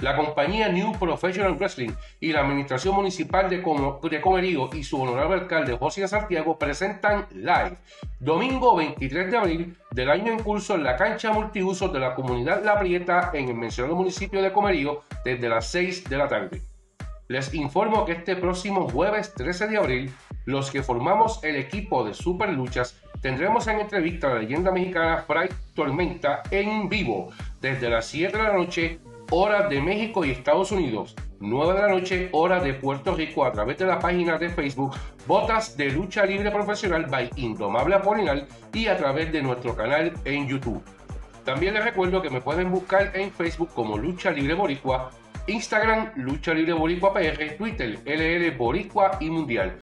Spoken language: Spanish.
La compañía New Professional Wrestling y la Administración Municipal de, Comerío y su honorable alcalde José Santiago presentan live domingo 23 de abril del año en curso en la cancha multiusos de la comunidad La Prieta en el mencionado municipio de Comerío desde las 6 de la tarde. Les informo que este próximo jueves 13 de abril, los que formamos el equipo de Super Luchas tendremos en entrevista a la leyenda mexicana Fray Tormenta en vivo desde las 7 de la noche hora de México y Estados Unidos, 9 de la noche, hora de Puerto Rico, a través de la página de Facebook Botas de Lucha Libre Profesional by Indomable Apolinal y a través de nuestro canal en YouTube. También les recuerdo que me pueden buscar en Facebook como Lucha Libre Boricua, Instagram Lucha Libre Boricua PR, Twitter LL Boricua y Mundial.